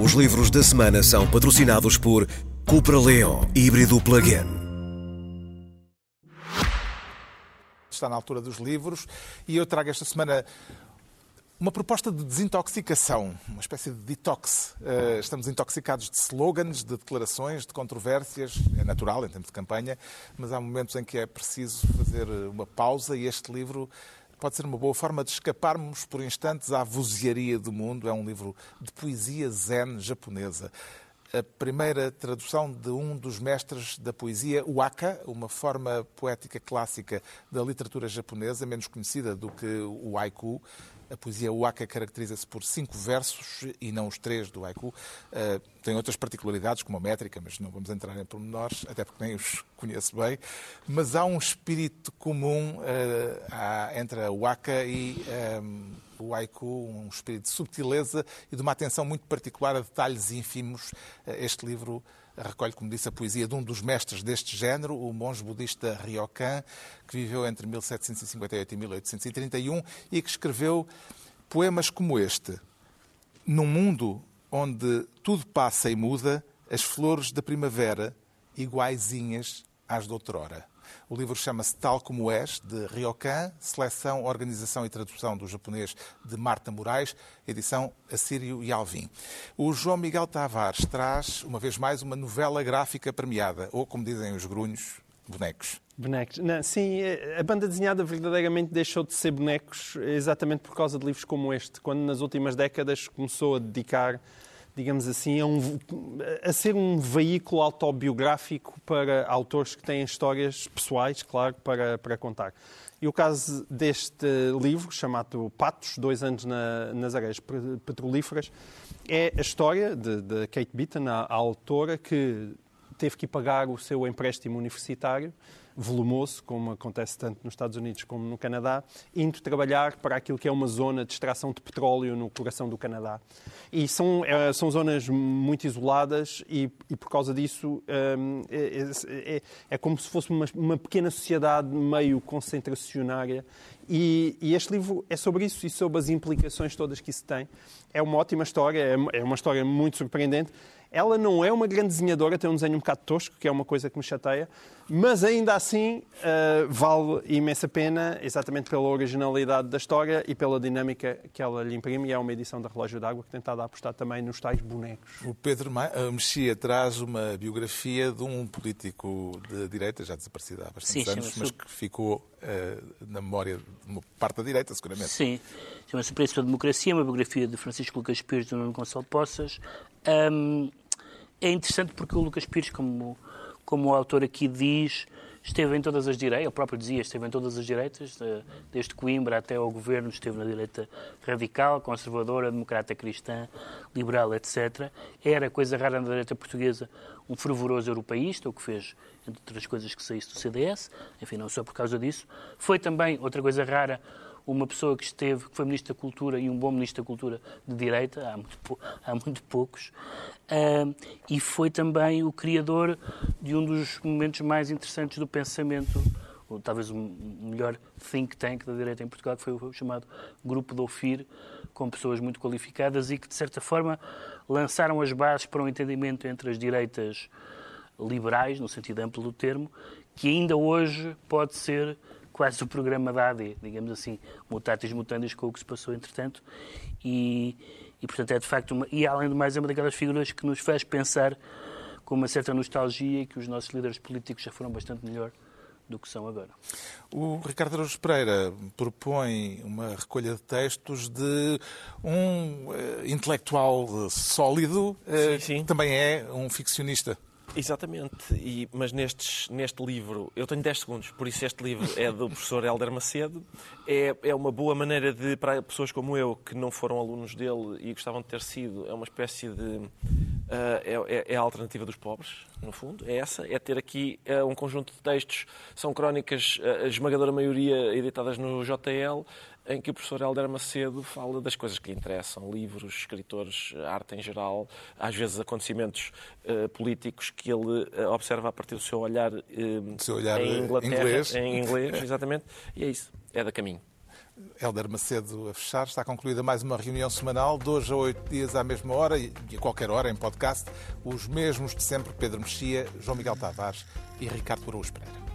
Os livros da semana são patrocinados por Cupra Leon híbrido plug-in. Está na altura dos livros e eu trago esta semana uma proposta de desintoxicação, uma espécie de detox. Eh, estamos intoxicados de slogans, de declarações, de controvérsias. É natural em tempos de campanha, mas há momentos em que é preciso fazer uma pausa e este livro pode ser uma boa forma de escaparmos por instantes à vozearia do mundo. É um livro de poesia zen japonesa a primeira tradução de um dos mestres da poesia, waka, uma forma poética clássica da literatura japonesa, menos conhecida do que o haiku. A poesia waka caracteriza-se por cinco versos e não os três do haiku. Uh, tem outras particularidades, como a métrica, mas não vamos entrar em pormenores, até porque nem os conheço bem. Mas há um espírito comum uh, entre a waka e um, o haiku, um espírito de subtileza e de uma atenção muito particular a detalhes ínfimos. Uh, este livro recolhe, como disse, a poesia de um dos mestres deste género, o monge budista Ryokan, que viveu entre 1758 e 1831 e que escreveu poemas como este. Num mundo onde tudo passa e muda, as flores da primavera iguaizinhas às de outrora. O livro chama-se Tal Como És, de Ryokan, seleção, organização e tradução do japonês de Marta Moraes, edição Assírio e Alvim. O João Miguel Tavares traz, uma vez mais, uma novela gráfica premiada, ou, como dizem os grunhos, bonecos. Bonecos. Não, sim, a banda desenhada verdadeiramente deixou de ser bonecos exatamente por causa de livros como este, quando nas últimas décadas começou a dedicar digamos assim, a, um, a, ser um veículo autobiográfico para autores que têm histórias pessoais, claro, para, para contar. E o caso deste livro, chamado Patos, Dois Anos na, nas Areias Petrolíferas, é a história de, de Kate Beaton, a, a autora, que teve que pagar o seu empréstimo universitário volumoso, como acontece tanto nos Estados Unidos como no Canadá, indo trabalhar para aquilo que é uma zona de extração de petróleo no coração do Canadá. E são, é, são zonas muito isoladas e, e por causa disso hum, é, é, é, como se fosse uma, uma pequena sociedade meio concentracionária e, e, este livro é sobre isso e sobre as implicações todas que isso tem. É uma ótima história, é, é uma história muito surpreendente. Ela não é uma grande desenhadora, tem um desenho um bocado tosco, que é uma coisa que me chateia, mas ainda assim uh, vale imensa pena, exatamente pela originalidade da história e pela dinâmica que ela lhe imprime. E é uma edição da Relógio d'Água que tentado apostar também nos tais bonecos. O Pedro eh, Mexia traz uma biografia de um político de direita, já desaparecido há bastantes Sim, anos, mas que ficou uh, na memória de uma parte da direita, seguramente. Sim, chama-se Preço da Democracia, uma biografia de Francisco Lucas Pires e do Nuno Gonçalo Poças. Um, é interessante porque o Lucas Pires, como, como o autor aqui diz, esteve em todas as direitas, ele próprio dizia, esteve em todas as direitas, desde Coimbra até ao governo, esteve na direita radical, conservadora, democrata cristã, liberal, etc. Era, coisa rara na direita portuguesa, um fervoroso europeísta, o que fez, entre outras coisas, que saísse do CDS, enfim, não só por causa disso. Foi também, outra coisa rara, uma pessoa que esteve, que foi Ministro da Cultura e um bom Ministro da Cultura de direita, há muito, há muito poucos, uh, e foi também o criador de um dos momentos mais interessantes do pensamento, ou talvez o melhor think tank da direita em Portugal, que foi o chamado Grupo do OFIR, com pessoas muito qualificadas e que, de certa forma, lançaram as bases para um entendimento entre as direitas liberais, no sentido amplo do termo, que ainda hoje pode ser quase o programa da AD, digamos assim, mutatis mutandis com o que se passou entretanto. E, e portanto, é de facto, uma, e além de mais, é uma daquelas figuras que nos faz pensar com uma certa nostalgia que os nossos líderes políticos já foram bastante melhor do que são agora. O Ricardo Araújo Pereira propõe uma recolha de textos de um uh, intelectual sólido, uh, sim, sim. que também é um ficcionista. Exatamente, e, mas nestes, neste livro, eu tenho 10 segundos, por isso este livro é do professor Helder Macedo. É, é uma boa maneira de, para pessoas como eu, que não foram alunos dele e gostavam de ter sido, é uma espécie de. Uh, é, é, a alternativa dos pobres, no fundo, é essa, é ter aqui uh, um conjunto de textos, são crónicas, uh, a esmagadora maioria editadas no JL, em que o professor Helder Macedo fala das coisas que lhe interessam, livros, escritores, arte em geral, às vezes acontecimentos uh, políticos que ele uh, observa a partir do seu olhar, uh, seu olhar em Inglaterra, inglês. em inglês, exatamente, e é isso, é da caminho. Helder Macedo a fechar. Está concluída mais uma reunião semanal, hoje a oito dias à mesma hora e a qualquer hora em podcast. Os mesmos de sempre, Pedro Mexia, João Miguel Tavares e Ricardo Araújo Pereira.